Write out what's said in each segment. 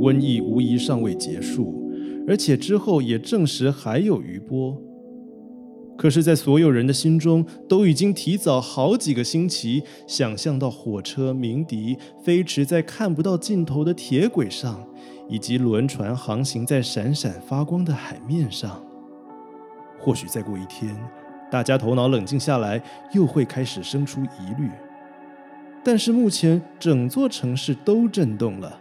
瘟疫无疑尚未结束，而且之后也证实还有余波。可是，在所有人的心中，都已经提早好几个星期想象到火车鸣笛飞驰在看不到尽头的铁轨上，以及轮船航行在闪闪发光的海面上。或许再过一天，大家头脑冷静下来，又会开始生出疑虑。但是目前，整座城市都震动了。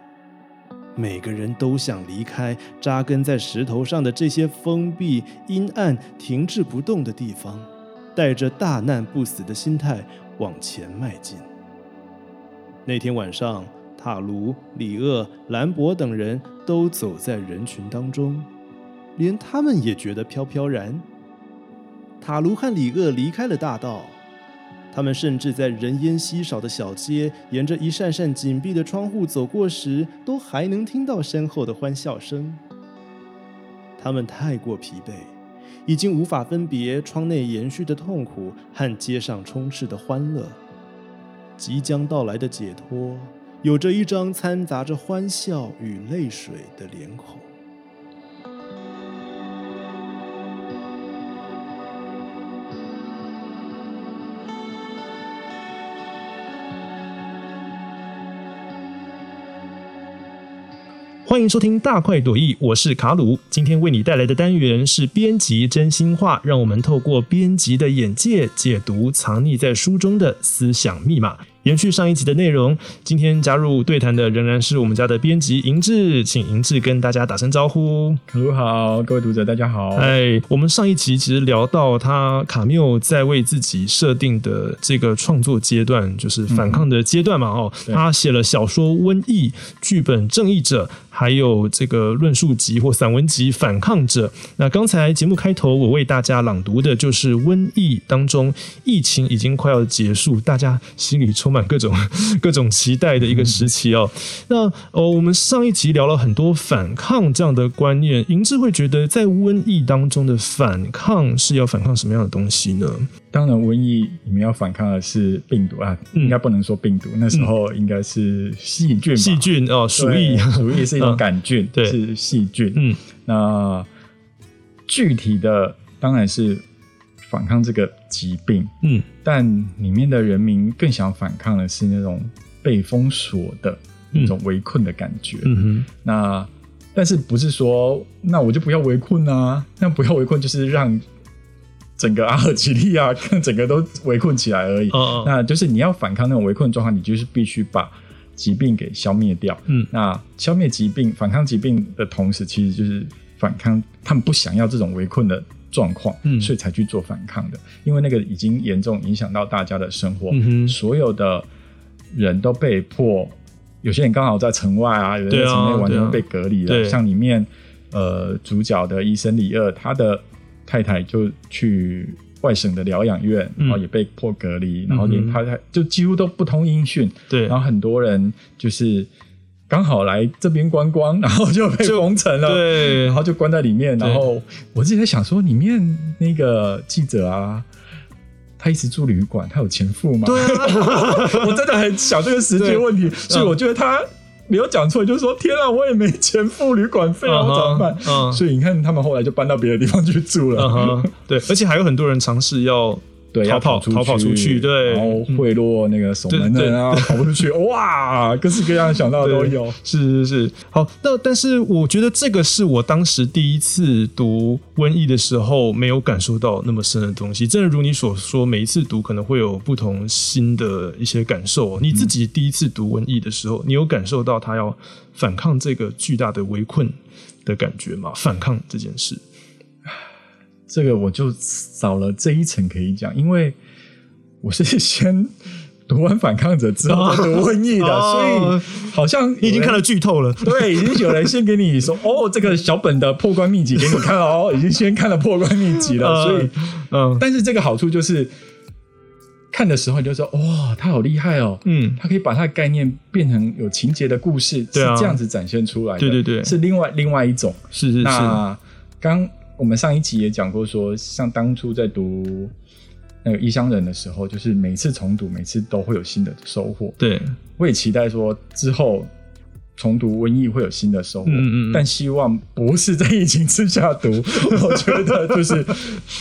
每个人都想离开扎根在石头上的这些封闭、阴暗、停滞不动的地方，带着大难不死的心态往前迈进。那天晚上，塔卢、里厄、兰博等人都走在人群当中，连他们也觉得飘飘然。塔卢和里厄离开了大道。他们甚至在人烟稀少的小街，沿着一扇扇紧闭的窗户走过时，都还能听到身后的欢笑声。他们太过疲惫，已经无法分别窗内延续的痛苦和街上充斥的欢乐。即将到来的解脱，有着一张掺杂着欢笑与泪水的脸孔。欢迎收听大快朵颐，我是卡鲁。今天为你带来的单元是编辑真心话，让我们透过编辑的眼界解读藏匿在书中的思想密码。延续上一集的内容，今天加入对谈的仍然是我们家的编辑银志，请银志跟大家打声招呼。卡鲁好，各位读者大家好。哎，我们上一集其实聊到他卡缪在为自己设定的这个创作阶段，就是反抗的阶段嘛。哦，他写了小说《瘟疫》，剧本《正义者》。还有这个论述集或散文集《反抗者》。那刚才节目开头我为大家朗读的就是瘟疫当中，疫情已经快要结束，大家心里充满各种各种期待的一个时期哦。那哦，我们上一集聊了很多反抗这样的观念，银志会觉得在瘟疫当中的反抗是要反抗什么样的东西呢？当然，瘟疫你们要反抗的是病毒啊，应该不能说病毒，那时候应该是细菌。细菌哦，鼠疫，鼠疫是一种杆菌，对，是细菌。嗯，那具体的当然是反抗这个疾病。嗯，但里面的人民更想反抗的是那种被封锁的那种围困的感觉。嗯哼，那但是不是说那我就不要围困啊？那不要围困就是让。整个阿尔及利亚跟整个都围困起来而已，那就是你要反抗那种围困状况，你就是必须把疾病给消灭掉。嗯，那消灭疾病、反抗疾病的同时，其实就是反抗他们不想要这种围困的状况，嗯，所以才去做反抗的。因为那个已经严重影响到大家的生活，所有的人都被迫，有些人刚好在城外啊，有人在城内完全被隔离了。像里面呃主角的医生李二，他的。太太就去外省的疗养院，然后也被迫隔离，然后连太太就几乎都不通音讯。对，然后很多人就是刚好来这边观光，然后就被封城了。对，然后就关在里面。然后我自己在想说，里面那个记者啊，他一直住旅馆，他有钱付吗？对啊，我真的很想这个时间问题，所以我觉得他。没有讲错，就是说天啊，我也没钱付旅馆费啊，怎么办？所以你看，他们后来就搬到别的地方去住了。对，而且还有很多人尝试要。对，逃跑逃跑出去，对，然后贿赂那个守门人啊，跑不出去，哇，各式各样想到的都有，是是是。好，那但是我觉得这个是我当时第一次读瘟疫的时候没有感受到那么深的东西。正如你所说，每一次读可能会有不同新的一些感受。你自己第一次读瘟疫的时候，你有感受到他要反抗这个巨大的围困的感觉吗？反抗这件事。这个我就少了这一层可以讲，因为我是 先读完《反抗者》之后读《瘟疫》的，所以好像已经看了剧透了。对，已经有人先给你说哦，这个小本的破关秘籍给你看哦，已经先看了破关秘籍了。所以，嗯，但是这个好处就是看的时候你就说哇，他好厉害哦，嗯，他可以把他的概念变成有情节的故事，是这样子展现出来的。对对对，是另外另外一种。是是是。那刚。我们上一集也讲过，说像当初在读那个《异乡人》的时候，就是每次重读，每次都会有新的收获。对，我也期待说之后重读瘟疫会有新的收获，嗯嗯，但希望不是在疫情之下读。我觉得就是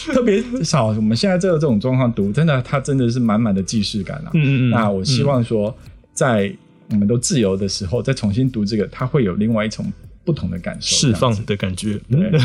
特别少。我们现在这个这种状况读，真的，它真的是满满的既视感啊。嗯嗯嗯。那我希望说，在我们都自由的时候，再重新读这个，它会有另外一种。不同的感受，释放的感觉。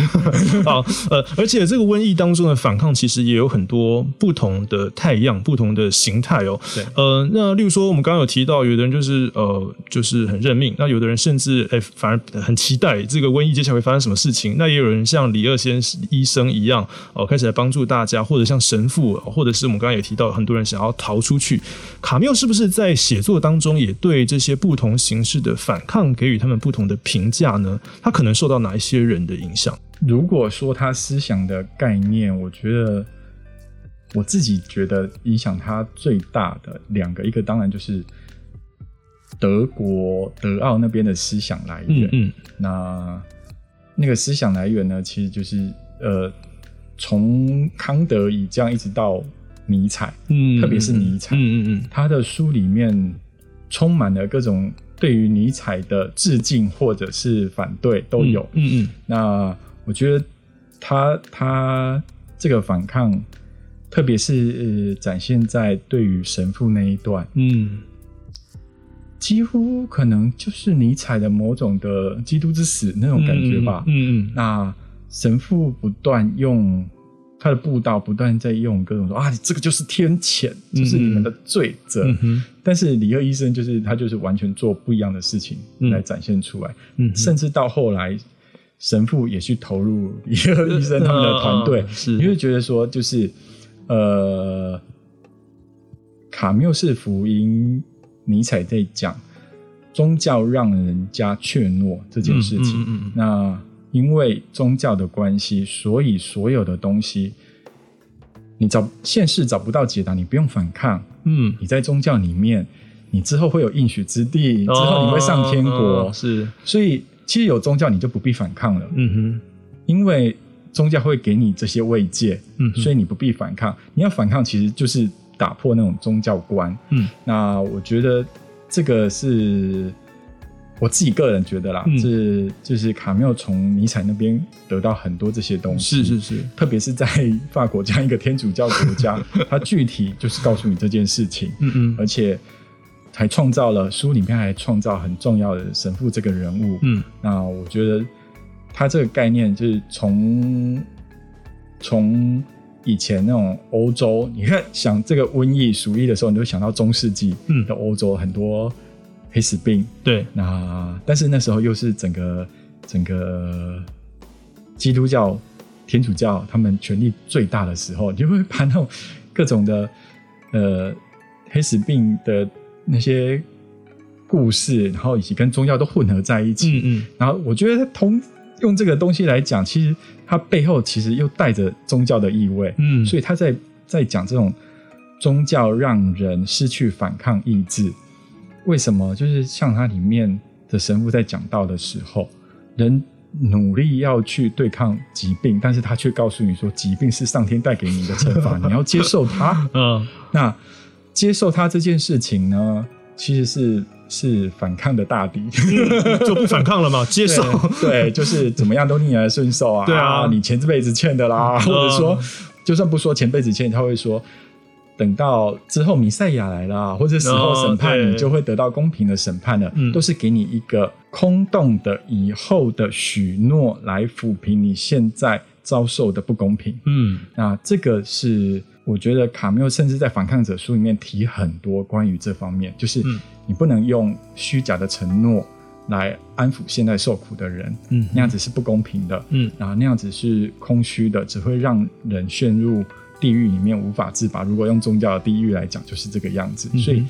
好，呃，而且这个瘟疫当中的反抗，其实也有很多不同的太阳、不同的形态哦。对，呃，那例如说，我们刚刚有提到，有的人就是呃，就是很认命；那有的人甚至哎，反而很期待这个瘟疫接下来会发生什么事情。那也有人像李二先医生一样，哦，开始来帮助大家，或者像神父，或者是我们刚刚也提到，很多人想要逃出去。卡缪是不是在写作当中也对这些不同形式的反抗给予他们不同的评价呢？他可能受到哪一些人的影响？如果说他思想的概念，我觉得我自己觉得影响他最大的两个，一个当然就是德国德奥那边的思想来源。嗯，那那个思想来源呢，其实就是呃，从康德以这样一直到尼采，嗯，特别是尼采，嗯嗯嗯，他的书里面充满了各种。对于尼采的致敬或者是反对都有，嗯嗯，那我觉得他他这个反抗，特别是展现在对于神父那一段，嗯，几乎可能就是尼采的某种的基督之死那种感觉吧，嗯嗯，那神父不断用。他的布道不断在用各种说啊，这个就是天谴，就是你们的罪责。但是李贺医生就是他就是完全做不一样的事情来展现出来。嗯，甚至到后来神父也去投入李贺医生他们的团队，你会觉得说就是呃，卡缪是福音，尼采在讲宗教让人家怯懦这件事情。嗯那。因为宗教的关系，所以所有的东西，你找现世找不到解答，你不用反抗。嗯，你在宗教里面，你之后会有应许之地，之后你会上天国。是，所以其实有宗教，你就不必反抗了。嗯哼，因为宗教会给你这些慰藉，嗯，所以你不必反抗。你要反抗，其实就是打破那种宗教观。嗯，那我觉得这个是。我自己个人觉得啦，是就是卡缪从尼采那边得到很多这些东西，是是是，特别是在法国这样一个天主教国家，他具体就是告诉你这件事情，嗯嗯，而且还创造了书里面还创造很重要的神父这个人物，嗯，那我觉得他这个概念就是从从以前那种欧洲，你看想这个瘟疫鼠疫的时候，你就想到中世纪的欧洲很多。黑死病，对，那但是那时候又是整个整个基督教、天主教他们权力最大的时候，你就会把那种各种的呃黑死病的那些故事，然后以及跟宗教都混合在一起。嗯嗯。然后我觉得同用这个东西来讲，其实它背后其实又带着宗教的意味。嗯。所以他在在讲这种宗教让人失去反抗意志。为什么？就是像它里面的神父在讲到的时候，人努力要去对抗疾病，但是他却告诉你说，疾病是上天带给你的惩罚，你要接受它。嗯，那接受它这件事情呢，其实是是反抗的大敌，就不反抗了嘛？接受，对，就是怎么样都逆来顺受啊。对啊，你前这辈子欠的啦，或者说，就算不说前辈子欠，他会说。等到之后弥赛亚来了，或者死后审判，你就会得到公平的审判了。都是给你一个空洞的以后的许诺来抚平你现在遭受的不公平。嗯，那这个是我觉得卡缪甚至在反抗者书里面提很多关于这方面，就是你不能用虚假的承诺来安抚现在受苦的人。嗯，那样子是不公平的。嗯，然后那样子是空虚的，只会让人陷入。地狱里面无法自拔。如果用宗教的地狱来讲，就是这个样子。所以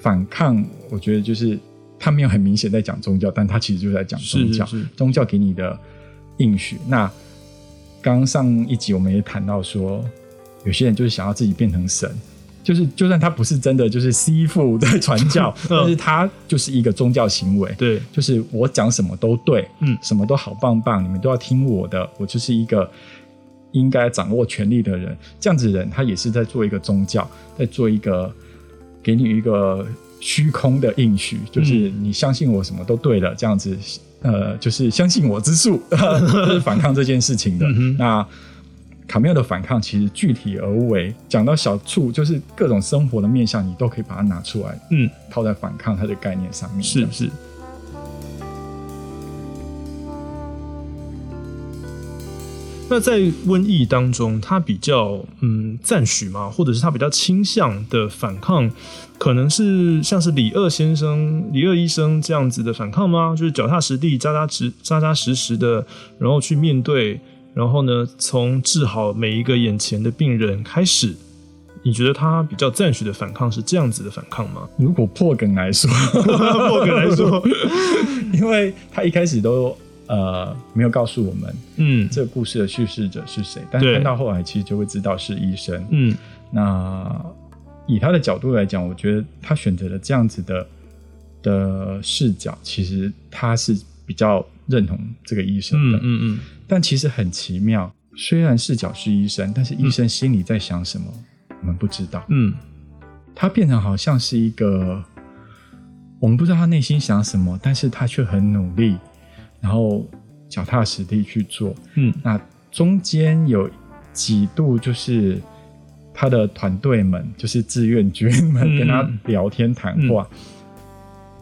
反抗，我觉得就是他没有很明显在讲宗教，但他其实就在讲宗教。宗教给你的应许。那刚上一集我们也谈到说，有些人就是想要自己变成神，就是就算他不是真的就是师傅在传教，但是他就是一个宗教行为。对，就是我讲什么都对，嗯，什么都好棒棒，你们都要听我的，我就是一个。应该掌握权力的人，这样子人，他也是在做一个宗教，在做一个给你一个虚空的应许，就是你相信我什么都对了，这样子，呃，就是相信我之术，是反抗这件事情的。那卡缪的反抗其实具体而为，讲到小处，就是各种生活的面向，你都可以把它拿出来，嗯，套在反抗它的概念上面，是是。那在瘟疫当中，他比较嗯赞许嘛，或者是他比较倾向的反抗，可能是像是李二先生、李二医生这样子的反抗吗？就是脚踏实地、扎扎实、扎扎实实的，然后去面对，然后呢，从治好每一个眼前的病人开始。你觉得他比较赞许的反抗是这样子的反抗吗？如果破梗来说，破梗来说，因为他一开始都。呃，没有告诉我们，嗯，这个故事的叙事者是谁？但是看到后来，其实就会知道是医生。嗯，那以他的角度来讲，我觉得他选择了这样子的的视角，其实他是比较认同这个医生的。嗯嗯。但其实很奇妙，虽然视角是医生，但是医生心里在想什么，我们不知道。嗯，他变成好像是一个，我们不知道他内心想什么，但是他却很努力。然后脚踏实地去做，嗯，那中间有几度就是他的团队们，就是志愿军们跟他聊天谈话，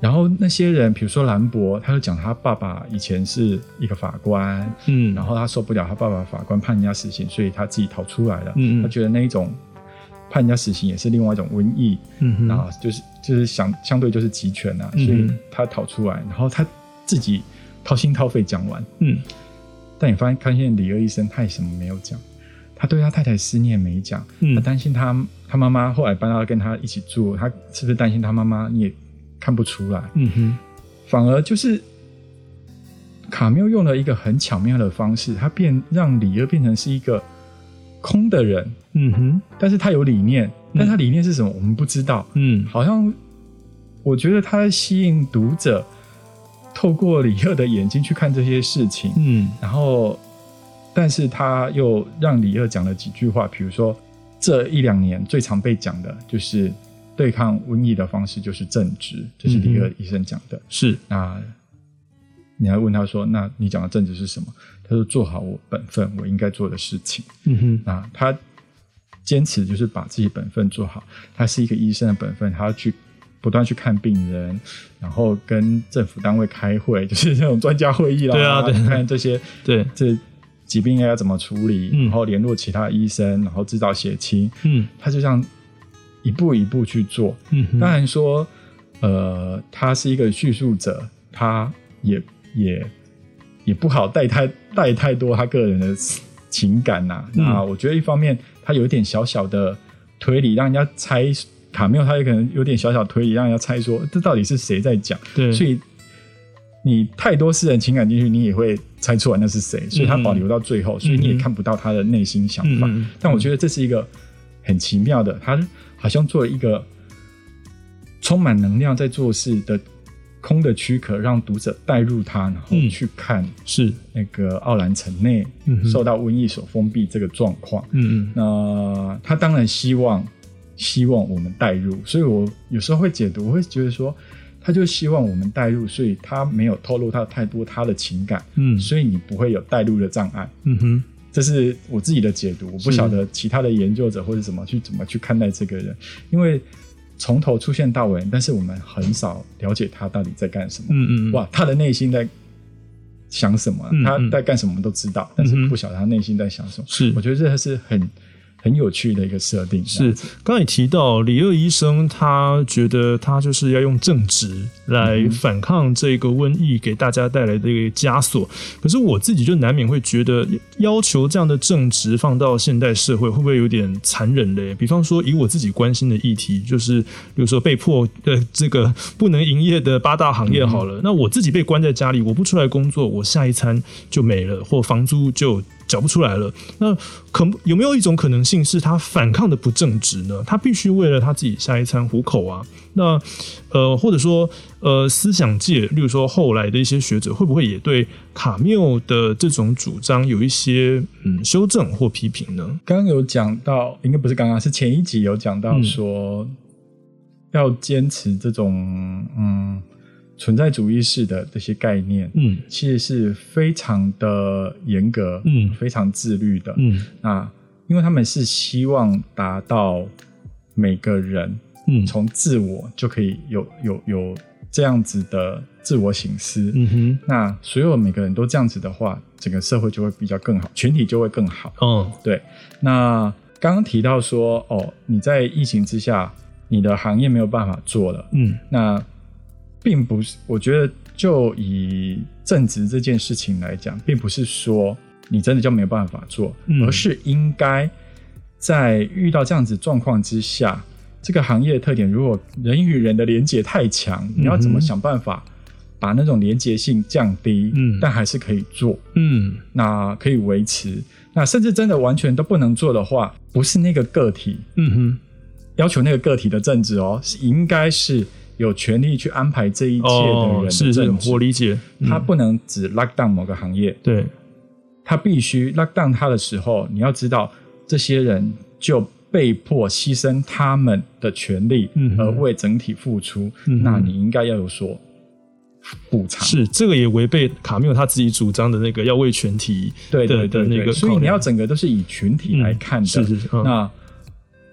然后那些人，比如说兰博，他就讲他爸爸以前是一个法官，嗯，然后他受不了他爸爸法官判人家死刑，所以他自己逃出来了，嗯他觉得那一种判人家死刑也是另外一种瘟疫，嗯啊，就是就是相相对就是集权啊，所以他逃出来，然后他自己。掏心掏肺讲完，嗯，但你发现，看见李二医生，他也什么没有讲，他对他太太思念没讲，嗯，他担心他他妈妈后来搬到跟他一起住，他是不是担心他妈妈？你也看不出来，嗯哼，反而就是卡缪用了一个很巧妙的方式，他变让李二变成是一个空的人，嗯哼，但是他有理念，但他理念是什么？我们不知道，嗯，好像我觉得他吸引读者。透过李二的眼睛去看这些事情，嗯，然后，但是他又让李二讲了几句话，比如说这一两年最常被讲的就是对抗瘟疫的方式就是正直，这是李二医生讲的。是那，你还问他说，那你讲的正直是什么？他说做好我本分，我应该做的事情。嗯哼，啊，他坚持就是把自己本分做好，他是一个医生的本分，他要去。不断去看病人，然后跟政府单位开会，就是这种专家会议啦。对啊，对，看这些，对，这疾病应该要怎么处理，然后联络其他医生，然后制造血清。嗯，他就这样一步一步去做。嗯，当然说，呃，他是一个叙述者，他也也也不好带太带太多他个人的情感呐。那我觉得一方面他有一点小小的推理，让人家猜。卡缪他也可能有点小小推理，让人家猜说这到底是谁在讲。对，所以你太多私人情感进去，你也会猜出来那是谁。所以他保留到最后，所以你也看不到他的内心想法。但我觉得这是一个很奇妙的，他好像做了一个充满能量在做事的空的躯壳，让读者带入他，然后去看是那个奥兰城内受到瘟疫所封闭这个状况。嗯嗯，那他当然希望。希望我们带入，所以我有时候会解读，我会觉得说，他就希望我们带入，所以他没有透露他太多他的情感，嗯，所以你不会有带入的障碍，嗯哼，这是我自己的解读，我不晓得其他的研究者或者怎么去怎么去看待这个人，因为从头出现到尾，但是我们很少了解他到底在干什么，嗯嗯，哇，他的内心在想什么，他在干什么，我们都知道，但是不晓得他内心在想什么，是，我觉得这是很。很有趣的一个设定是，刚才提到李二医生，他觉得他就是要用正直来反抗这个瘟疫给大家带来的一个枷锁。可是我自己就难免会觉得，要求这样的正直放到现代社会，会不会有点残忍嘞？比方说，以我自己关心的议题，就是比如说被迫的这个不能营业的八大行业好了，那我自己被关在家里，我不出来工作，我下一餐就没了，或房租就。缴不出来了，那可有没有一种可能性是他反抗的不正直呢？他必须为了他自己下一餐糊口啊。那呃，或者说呃，思想界，例如说后来的一些学者，会不会也对卡缪的这种主张有一些嗯修正或批评呢？刚刚有讲到，应该不是刚刚，是前一集有讲到说，要坚持这种嗯存在主义式的这些概念，嗯，其实是非常的严格，嗯，非常自律的，嗯，那因为他们是希望达到每个人，嗯，从自我就可以有有有这样子的自我醒思，嗯哼，那所有每个人都这样子的话，整个社会就会比较更好，群体就会更好，哦，对，那。刚刚提到说，哦，你在疫情之下，你的行业没有办法做了。嗯，那并不是，我觉得就以正职这件事情来讲，并不是说你真的就没有办法做，而是应该在遇到这样子状况之下，这个行业的特点，如果人与人的连接太强，你要怎么想办法把那种连接性降低？嗯，但还是可以做。嗯，那可以维持。那甚至真的完全都不能做的话，不是那个个体，嗯哼，要求那个个体的正治哦，是应该是有权利去安排这一切的人是是，我理解，他不能只 lock down 某个行业，对，他必须 lock down 他的时候，你要知道这些人就被迫牺牲他们的权利，而为整体付出，那你应该要有所。补偿。是这个也违背卡缪他自己主张的那个要为全体对对对那个，所以你要整个都是以群体来看的。是是是。那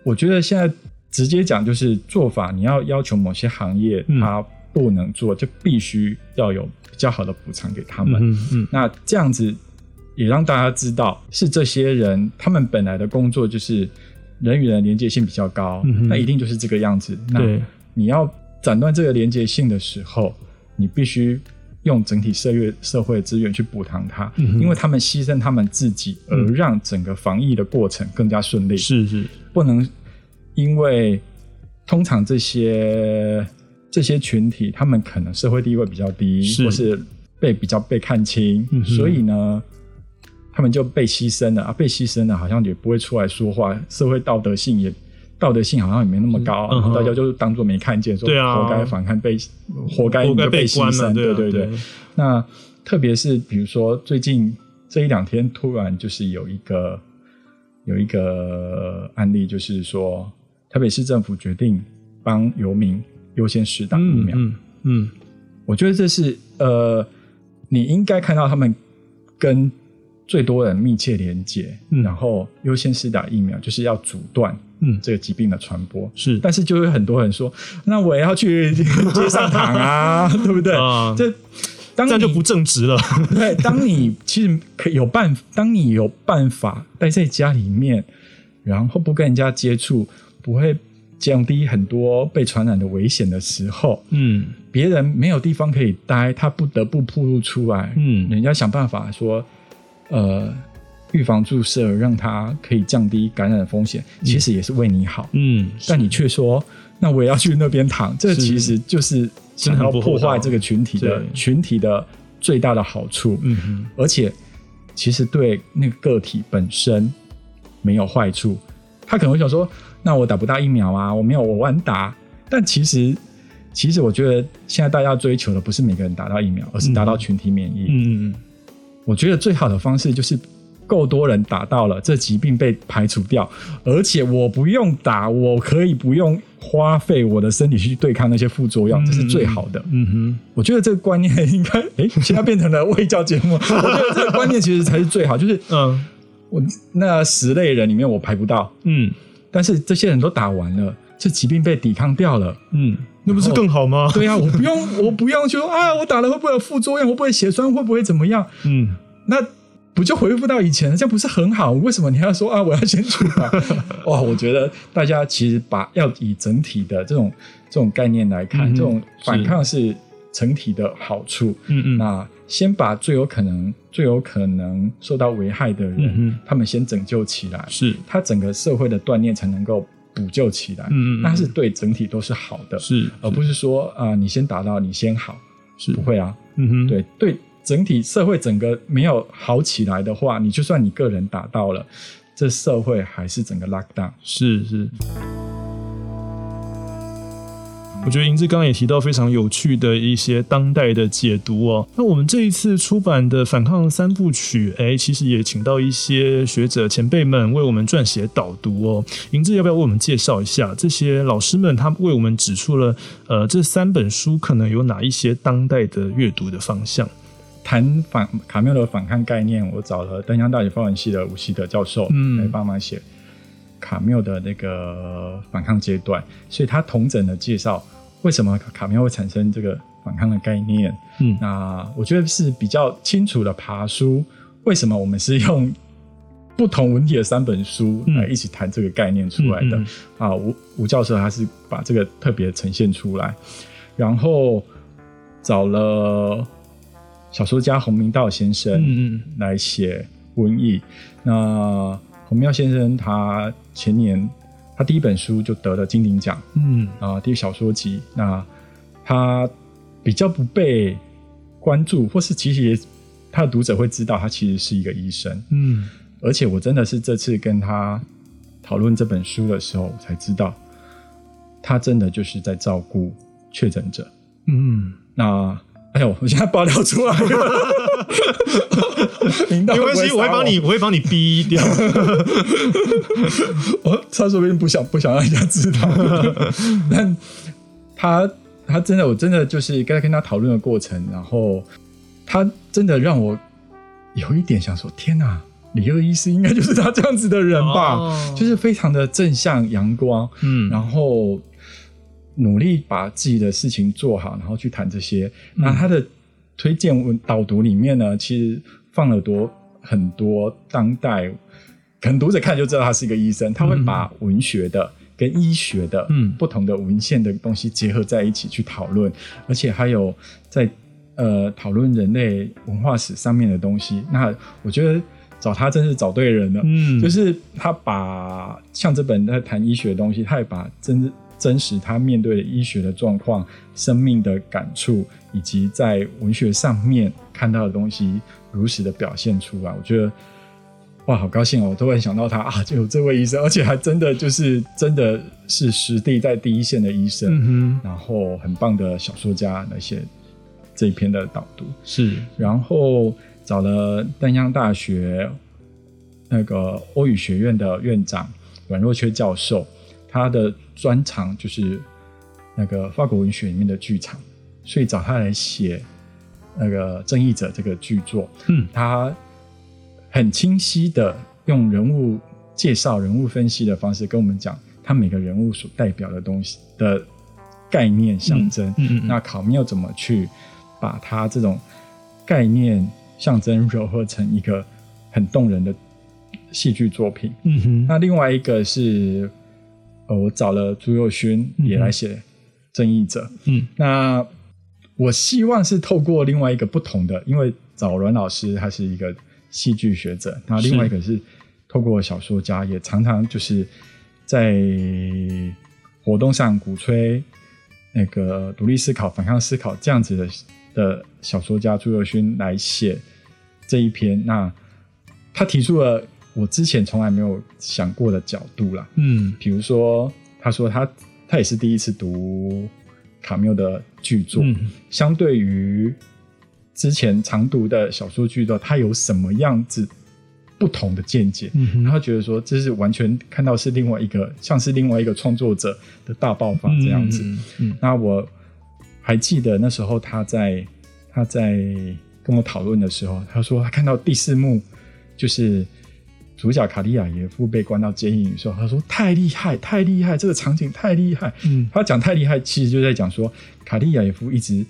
我觉得现在直接讲就是做法，你要要求某些行业它不能做，就必须要有比较好的补偿给他们。嗯嗯。那这样子也让大家知道，是这些人他们本来的工作就是人与人连接性比较高，那一定就是这个样子。那你要斩断这个连接性的时候。你必须用整体社会社会资源去补偿他，因为他们牺牲他们自己，而让整个防疫的过程更加顺利。是是，不能因为通常这些这些群体，他们可能社会地位比较低，或是被比较被看轻，所以呢，他们就被牺牲了。啊，被牺牲了，好像也不会出来说话，社会道德性也。道德性好像也没那么高，大家就当做没看见，说活该反抗，被活该被牺牲，对对。对。那特别是比如说最近这一两天，突然就是有一个有一个案例，就是说台北市政府决定帮游民优先施打疫苗。嗯嗯，我觉得这是呃，你应该看到他们跟最多人密切连接，然后优先施打疫苗，就是要阻断。嗯，这个疾病的传播是，但是就有很多人说，那我也要去 街上躺啊，对不对？这这样就不正直了。对，当你其实可有办，当你有办法待在家里面，然后不跟人家接触，不会降低很多被传染的危险的时候，嗯，别人没有地方可以待，他不得不暴露出来，嗯，人家想办法说，呃。预防注射让他可以降低感染的风险，其实也是为你好。嗯，但你却说，那我也要去那边躺，这其实就是想要破坏这个群体的群体的最大的好处。嗯而且其实对那个个体本身没有坏处。他可能会想说，那我打不到疫苗啊，我没有我晚打。但其实，其实我觉得现在大家追求的不是每个人打到疫苗，而是达到群体免疫。嗯嗯嗯，我觉得最好的方式就是。够多人打到了，这疾病被排除掉，而且我不用打，我可以不用花费我的身体去对抗那些副作用，这是最好的。嗯哼，我觉得这个观念 应该，哎，现在变成了卫教节目。我觉得这个观念其实才是最好，就是，嗯，我那十类人里面我排不到，嗯，但是这些人都打完了，这疾病被抵抗掉了，嗯，那不是更好吗？对啊，我不用，我不用说啊，我打了会不会有副作用？会不会血栓？会不会怎么样？嗯，那。不就恢复到以前，这样不是很好？为什么你要说 啊？我要先去打？哇！我觉得大家其实把要以整体的这种这种概念来看，这种反抗是整体的好处。嗯嗯。那先把最有可能、最有可能受到危害的人，他们先拯救起来，是他整个社会的锻炼才能够补救起来。嗯嗯。那是对整体都是好的，是而不是说啊，你先达到你先好，是不会啊。嗯哼。对对。整体社会整个没有好起来的话，你就算你个人达到了，这社会还是整个 lock down。是是。我觉得银志刚刚也提到非常有趣的一些当代的解读哦。那我们这一次出版的反抗三部曲，哎，其实也请到一些学者前辈们为我们撰写导读哦。银志要不要为我们介绍一下这些老师们？他为我们指出了，呃，这三本书可能有哪一些当代的阅读的方向？谈反卡缪的反抗概念，我找了丹江大学法文系的吴希德教授来帮忙写卡缪的那个反抗阶段，所以他同整的介绍。为什么卡缪会产生这个反抗的概念？嗯，那我觉得是比较清楚的爬书。为什么我们是用不同文体的三本书来一起谈这个概念出来的？啊，吴吴教授他是把这个特别呈现出来，然后找了小说家洪明道先生嗯来写瘟疫。那洪明道先生他前年。他第一本书就得了金鼎奖，嗯啊，第一小说集。那他比较不被关注，或是其实也他的读者会知道，他其实是一个医生，嗯。而且我真的是这次跟他讨论这本书的时候，才知道他真的就是在照顾确诊者，嗯。那哎呦，我现在爆料出来了。没关系，我会帮你，我会帮你逼掉。我他说不定不想不想让人家知道，但他他真的，我真的就是刚才跟他讨论的过程，然后他真的让我有一点想说：天哪，李二医师应该就是他这样子的人吧？就是非常的正向阳光，嗯，然后努力把自己的事情做好，然后去谈这些。那他的。推荐文导读里面呢，其实放了多很多当代，可能读者看就知道他是一个医生，他会把文学的跟医学的嗯不同的文献的东西结合在一起去讨论，而且还有在呃讨论人类文化史上面的东西。那我觉得找他真是找对人了，嗯，就是他把像这本在谈医学的东西，他也把真真实他面对医学的状况、生命的感触。以及在文学上面看到的东西，如实的表现出来，我觉得哇，好高兴哦！我突然想到他啊，就有这位医生，而且还真的就是真的是实地在第一线的医生，然后很棒的小说家那些这一篇的导读是，然后找了丹江大学那个欧语学院的院长阮若缺教授，他的专长就是那个法国文学里面的剧场。所以找他来写那个《正义者》这个剧作，嗯，他很清晰的用人物介绍、人物分析的方式跟我们讲他每个人物所代表的东西的概念象征。嗯嗯。那考缪怎么去把他这种概念象征糅合成一个很动人的戏剧作品？嗯哼。那另外一个是，呃，我找了朱佑勋也来写《正义者》。嗯，那。我希望是透过另外一个不同的，因为找阮老师他是一个戏剧学者，那另外一个是透过小说家，也常常就是在活动上鼓吹那个独立思考、反抗思考这样子的的小说家朱佑勋来写这一篇。那他提出了我之前从来没有想过的角度啦，嗯，比如说他说他他也是第一次读。卡缪的剧作，相对于之前常读的小说剧作，他有什么样子不同的见解？他觉得说，这是完全看到是另外一个，像是另外一个创作者的大爆发这样子。那我还记得那时候他在他在跟我讨论的时候，他说他看到第四幕就是。主角卡利亚耶夫被关到监狱里的时候，他说：“太厉害，太厉害，这个场景太厉害。”嗯，他讲太厉害，其实就在讲说，卡利亚耶夫一直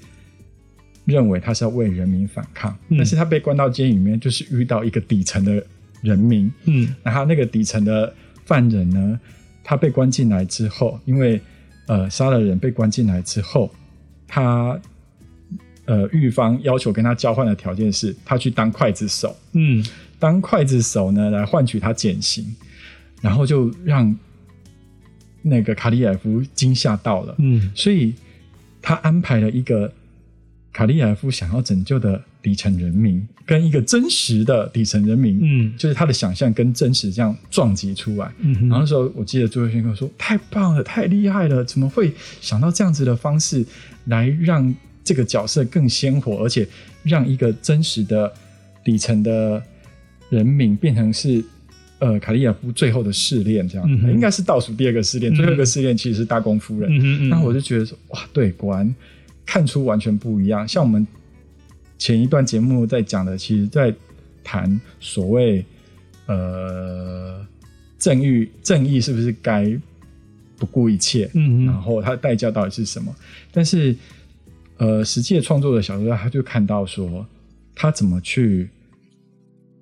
认为他是要为人民反抗，但是他被关到监狱里面，就是遇到一个底层的人民。嗯，然后那个底层的犯人呢，他被关进来之后，因为呃杀了人被关进来之后，他呃狱方要求跟他交换的条件是，他去当刽子手。嗯。当刽子手呢，来换取他减刑，然后就让那个卡利亚夫惊吓到了。嗯，所以他安排了一个卡利亚夫想要拯救的底层人民，跟一个真实的底层人民，嗯，就是他的想象跟真实这样撞击出来。嗯，然后那时候我记得朱伟轩跟我说：“太棒了，太厉害了，怎么会想到这样子的方式来让这个角色更鲜活，而且让一个真实的底层的人民变成是呃卡利亚夫最后的试炼？这样应该是倒数第二个试炼，最后一个试炼其实是大公夫人。嗯然后我就觉得说，哇，对，果然。”看出完全不一样。像我们前一段节目在讲的，其实在谈所谓呃正义，正义是不是该不顾一切？嗯，然后它的代价到底是什么？但是呃，实际的创作的小说家他就看到说，他怎么去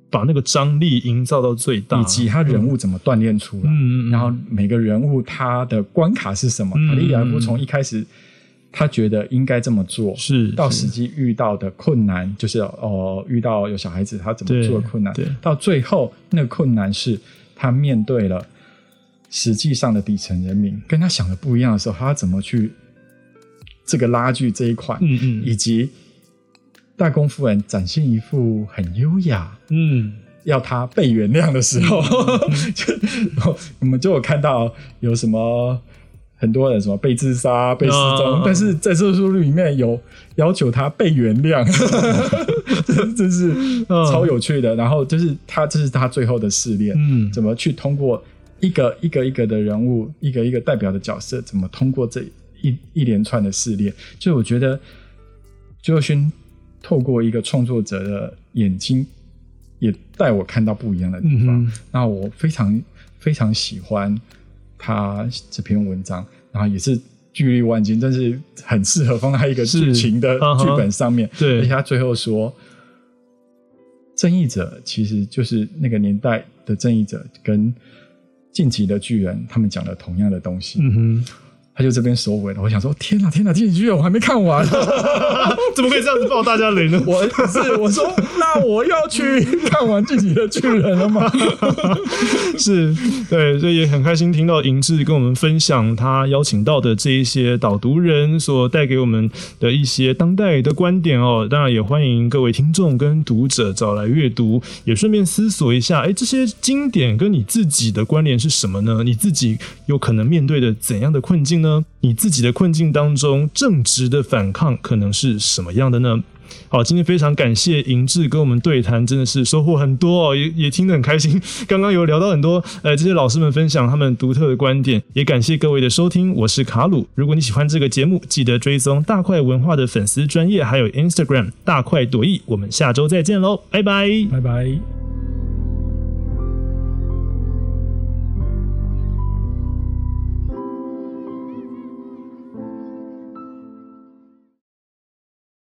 把那个张力营造到最大，以及他人物怎么锻炼出来。嗯嗯，然后每个人物他的关卡是什么？卡利亚夫从一开始。他觉得应该这么做，是到实际遇到的困难，就是哦，遇到有小孩子，他怎么做困难？到最后那个困难是他面对了实际上的底层人民，跟他想的不一样的时候，他怎么去这个拉锯这一块？嗯嗯，以及大公夫人展现一副很优雅，嗯，要他被原谅的时候，就 我们就有看到有什么。很多人什么被自杀、被失踪，但是在这书里面有要求他被原谅，真是超有趣的。然后就是他，这是他最后的试炼，嗯，怎么去通过一个一个一个的人物，一个一个代表的角色，怎么通过这一一连串的试炼？就我觉得，周勋透过一个创作者的眼睛，也带我看到不一样的地方。那我非常非常喜欢。他这篇文章，然后也是巨力万金，但是很适合放在一个剧情的剧本上面。对，而且他最后说，正义者其实就是那个年代的正义者，跟晋级的巨人他们讲了同样的东西。嗯哼。他就这边收尾了，我想说，天哪，天哪，进剧院我还没看完，怎么可以这样子爆大家雷呢？我 是我说，那我要去 看完自己的巨人了吗？是对，所以也很开心听到银志跟我们分享他邀请到的这一些导读人所带给我们的一些当代的观点哦。当然也欢迎各位听众跟读者找来阅读，也顺便思索一下，哎，这些经典跟你自己的关联是什么呢？你自己有可能面对的怎样的困境？呢？你自己的困境当中，正直的反抗可能是什么样的呢？好，今天非常感谢银志跟我们对谈，真的是收获很多哦，也也听得很开心。刚刚有聊到很多，呃，这些老师们分享他们独特的观点，也感谢各位的收听。我是卡鲁，如果你喜欢这个节目，记得追踪大块文化的粉丝专业，还有 Instagram 大块朵颐。我们下周再见喽，拜拜，拜拜。